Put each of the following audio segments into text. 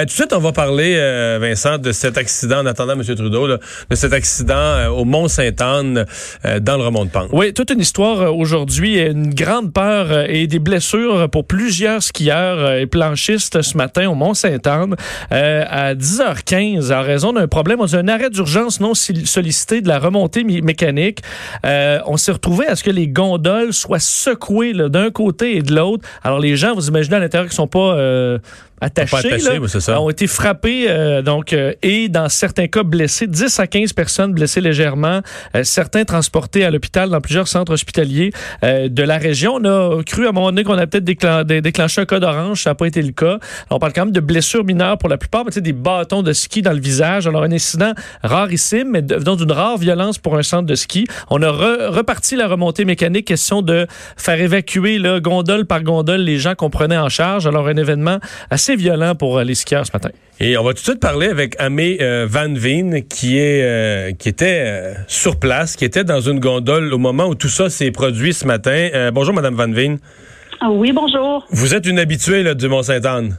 tout de suite, on va parler, Vincent, de cet accident, en attendant M. Trudeau, de cet accident au Mont-Sainte-Anne, dans le remont de Pente. Oui, toute une histoire aujourd'hui, une grande peur et des blessures pour plusieurs skieurs et planchistes ce matin au Mont-Sainte-Anne à 10h15 en raison d'un problème. On a un arrêt d'urgence non sollicité de la remontée mécanique. on s'est retrouvé à ce que les gondoles soient secouées d'un côté et de l'autre. Alors les gens, vous imaginez à l'intérieur qui sont pas euh, attachés, ça. ont été frappés euh, donc euh, et dans certains cas blessés, 10 à 15 personnes blessées légèrement, euh, certains transportés à l'hôpital dans plusieurs centres hospitaliers de la région. On a cru à un moment donné qu'on a peut-être déclenché un cas d'orange, ça n'a pas été le cas. on parle quand même de blessures mineures pour la plupart, mais des bâtons de ski dans le visage. Alors un incident rarissime, mais donc d'une rare violence pour un centre de ski. On a reparti la remontée mécanique, question de faire évacuer là, gondole par gondole les gens qu'on prenait en charge. Alors un événement assez violent pour euh, les skieurs ce matin. Et on va tout de suite parler avec Amé euh, Van Veen, qui est euh, qui était sur place, qui était dans une gondole au moment où tout ça s'est produit ce matin. bonjour, Madame Van Veen. Ah oui, bonjour. Vous êtes une habituée du Mont-Saint-Anne.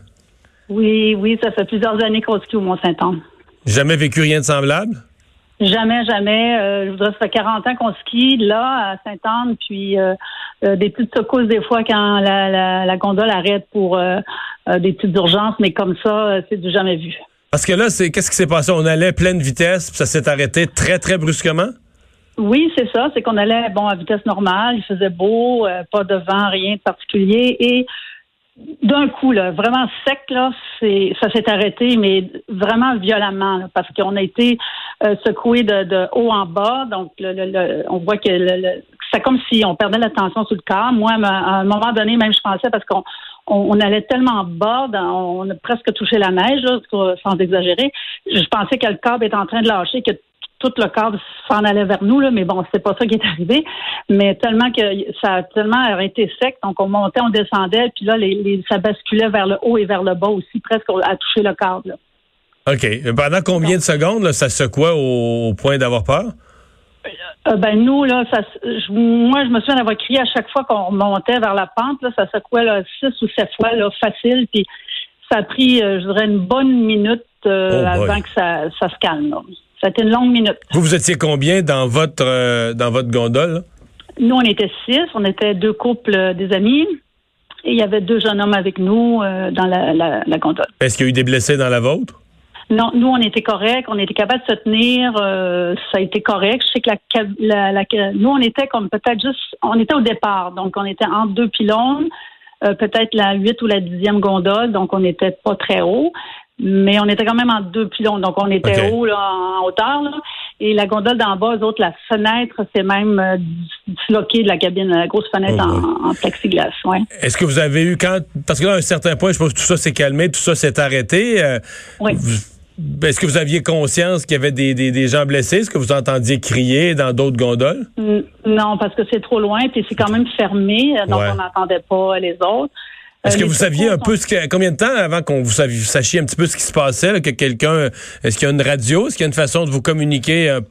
Oui, oui, ça fait plusieurs années qu'on skie au Mont-Saint-Anne. Jamais vécu rien de semblable? Jamais, jamais. Euh, je voudrais, ça fait 40 ans qu'on skie là, à Sainte-Anne, puis euh, euh, des petites secousses des fois quand la, la, gondole arrête pour des petites urgences, mais comme ça, c'est du jamais vu. Parce que là, c'est qu'est-ce qui s'est passé? On allait pleine vitesse, puis ça s'est arrêté très, très brusquement? Oui, c'est ça. C'est qu'on allait bon à vitesse normale, il faisait beau, pas de vent, rien de particulier, et d'un coup, là, vraiment sec, là, c'est, ça s'est arrêté, mais vraiment violemment, parce qu'on a été euh, secoué de, haut en bas. Donc, le, on voit que c'est comme si on perdait la tension sur le corps. Moi, à un moment donné, même je pensais parce qu'on on, allait tellement bas, on a presque touché la neige, sans exagérer. Je pensais que le câble était en train de lâcher, que tout le cadre s'en allait vers nous, là, mais bon, c'est pas ça qui est arrivé. Mais tellement que ça a tellement arrêté sec, donc on montait, on descendait, puis là, les, ça basculait vers le haut et vers le bas aussi, presque à toucher le cadre. OK. Pendant combien de secondes là, ça secouait au, point d'avoir peur? Euh, ben nous, là, ça, moi, je me souviens d'avoir crié à chaque fois qu'on montait vers la pente, là, ça secouait là, six ou sept fois là, facile, puis ça a pris, euh, je dirais, une bonne minute euh, oh avant que ça, ça se calme. Là. Ça a été une longue minute. Vous, vous étiez combien dans votre euh, dans votre gondole? Nous, on était six. On était deux couples euh, des amis. Et il y avait deux jeunes hommes avec nous euh, dans la, la, gondole. Est-ce qu'il y a eu des blessés dans la vôtre? Non, nous, on était corrects. On était capable de se tenir. ça a été correct. Je sais que la, la, nous, on était comme peut-être juste... On était au départ. Donc, on était entre deux pylônes. peut-être la huit ou la dixième gondole, donc on n'était pas très haut mais on était quand même en deux pylônes, donc on était haut là, en hauteur. Là, et la gondole d'en bas, eux autres, la fenêtre, c'est même euh, disloqué de la cabine, la grosse fenêtre oh, en, plexiglas. Ouais. Est-ce que vous avez eu quand parce que là, à un certain point, je pense que tout ça s'est calmé, tout ça s'est arrêté. Euh, oui. Est-ce que vous aviez conscience qu'il y avait des, des, des, gens blessés? Est-ce que vous entendiez crier dans d'autres gondoles? Non, parce que c'est trop loin, puis c'est quand même fermé, donc on n'entendait pas les autres. Est-ce que vous saviez un peu ce que, combien de temps avant qu'on vous, sachiez un petit peu ce qui se passait, que quelqu'un, est-ce qu'il y a une radio, est-ce qu'il y a une façon de vous communiquer euh,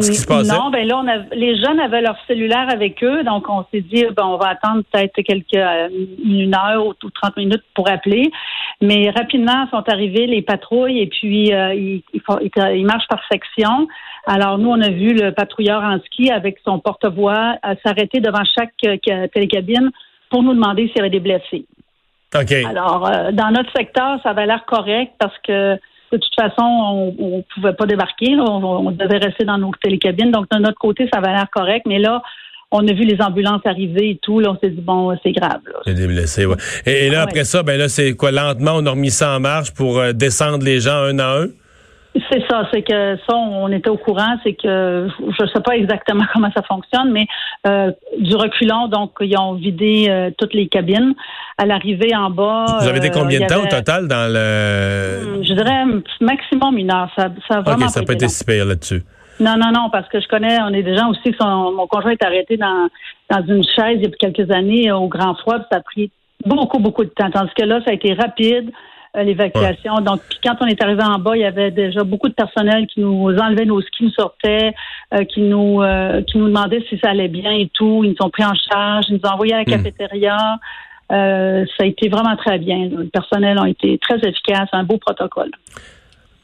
ce qui se passait? Non, ben là, on les jeunes avaient leur cellulaire avec eux, donc on s'est dit, ben, on va attendre peut-être quelques euh, une heure ou, 30 minutes pour appeler. Mais rapidement, sont arrivés les patrouilles et puis euh, ils, ils, marchent par section. Alors nous, on a vu le patrouilleur en ski avec son porte-voix s'arrêter devant chaque télécabine pour nous demander s'il y avait des blessés. Alors, euh, dans notre secteur, ça avait l'air correct parce que de toute façon, on ne pouvait pas débarquer. on, devait rester dans nos télécabines. Donc, de notre côté, ça avait l'air correct. Mais là, on a vu les ambulances arriver et tout. Là, on s'est dit, bon, c'est grave. C'est des blessés, ouais. Et, là, après ça, ben là, c'est quoi? Lentement, on a remis ça en marche pour euh, descendre les gens un à un? C'est ça, c'est que ça, on était au courant, c'est que je ne sais pas exactement comment ça fonctionne, mais euh, du reculon, donc ils ont vidé euh, toutes les cabines. À l'arrivée en bas, vous avez été combien de euh, temps au total dans le hmm, Je dirais maximum une heure. Ça, ça vraiment. Ok, ça peut être si pire là-dessus. Non, non, non, parce que je connais, on est des gens aussi, son, mon conjoint est arrêté dans dans une chaise il y a quelques années au grand froid, ça a pris beaucoup, beaucoup de temps. Tandis que là, ça a été rapide. Euh, l'évacuation. Donc, quand on est arrivé en bas, il y avait déjà beaucoup de personnel qui nous enlevait nos skis, nous sortait, euh, qui nous euh, qui nous demandait si ça allait bien et tout. Ils nous ont pris en charge, ils nous ont envoyés à la hmm. cafétéria. ça a été vraiment très bien. Le personnel a été très efficace, un beau protocole.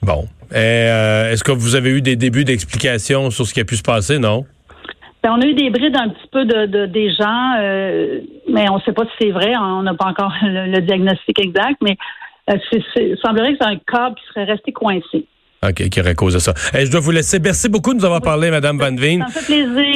Bon. Est-ce que vous avez eu des débuts d'explications sur ce qui a pu se passer, non? Ben, on a eu des brides un petit peu de, des gens, mais on ne sait pas si c'est vrai. On n'a pas encore le, diagnostic exact, mais il semblerait que c'est un câble qui serait resté coincé. OK, qui aurait causé ça. je dois vous laisser. Merci beaucoup de nous avoir parlé, Mme Van Veen. Ça me fait plaisir.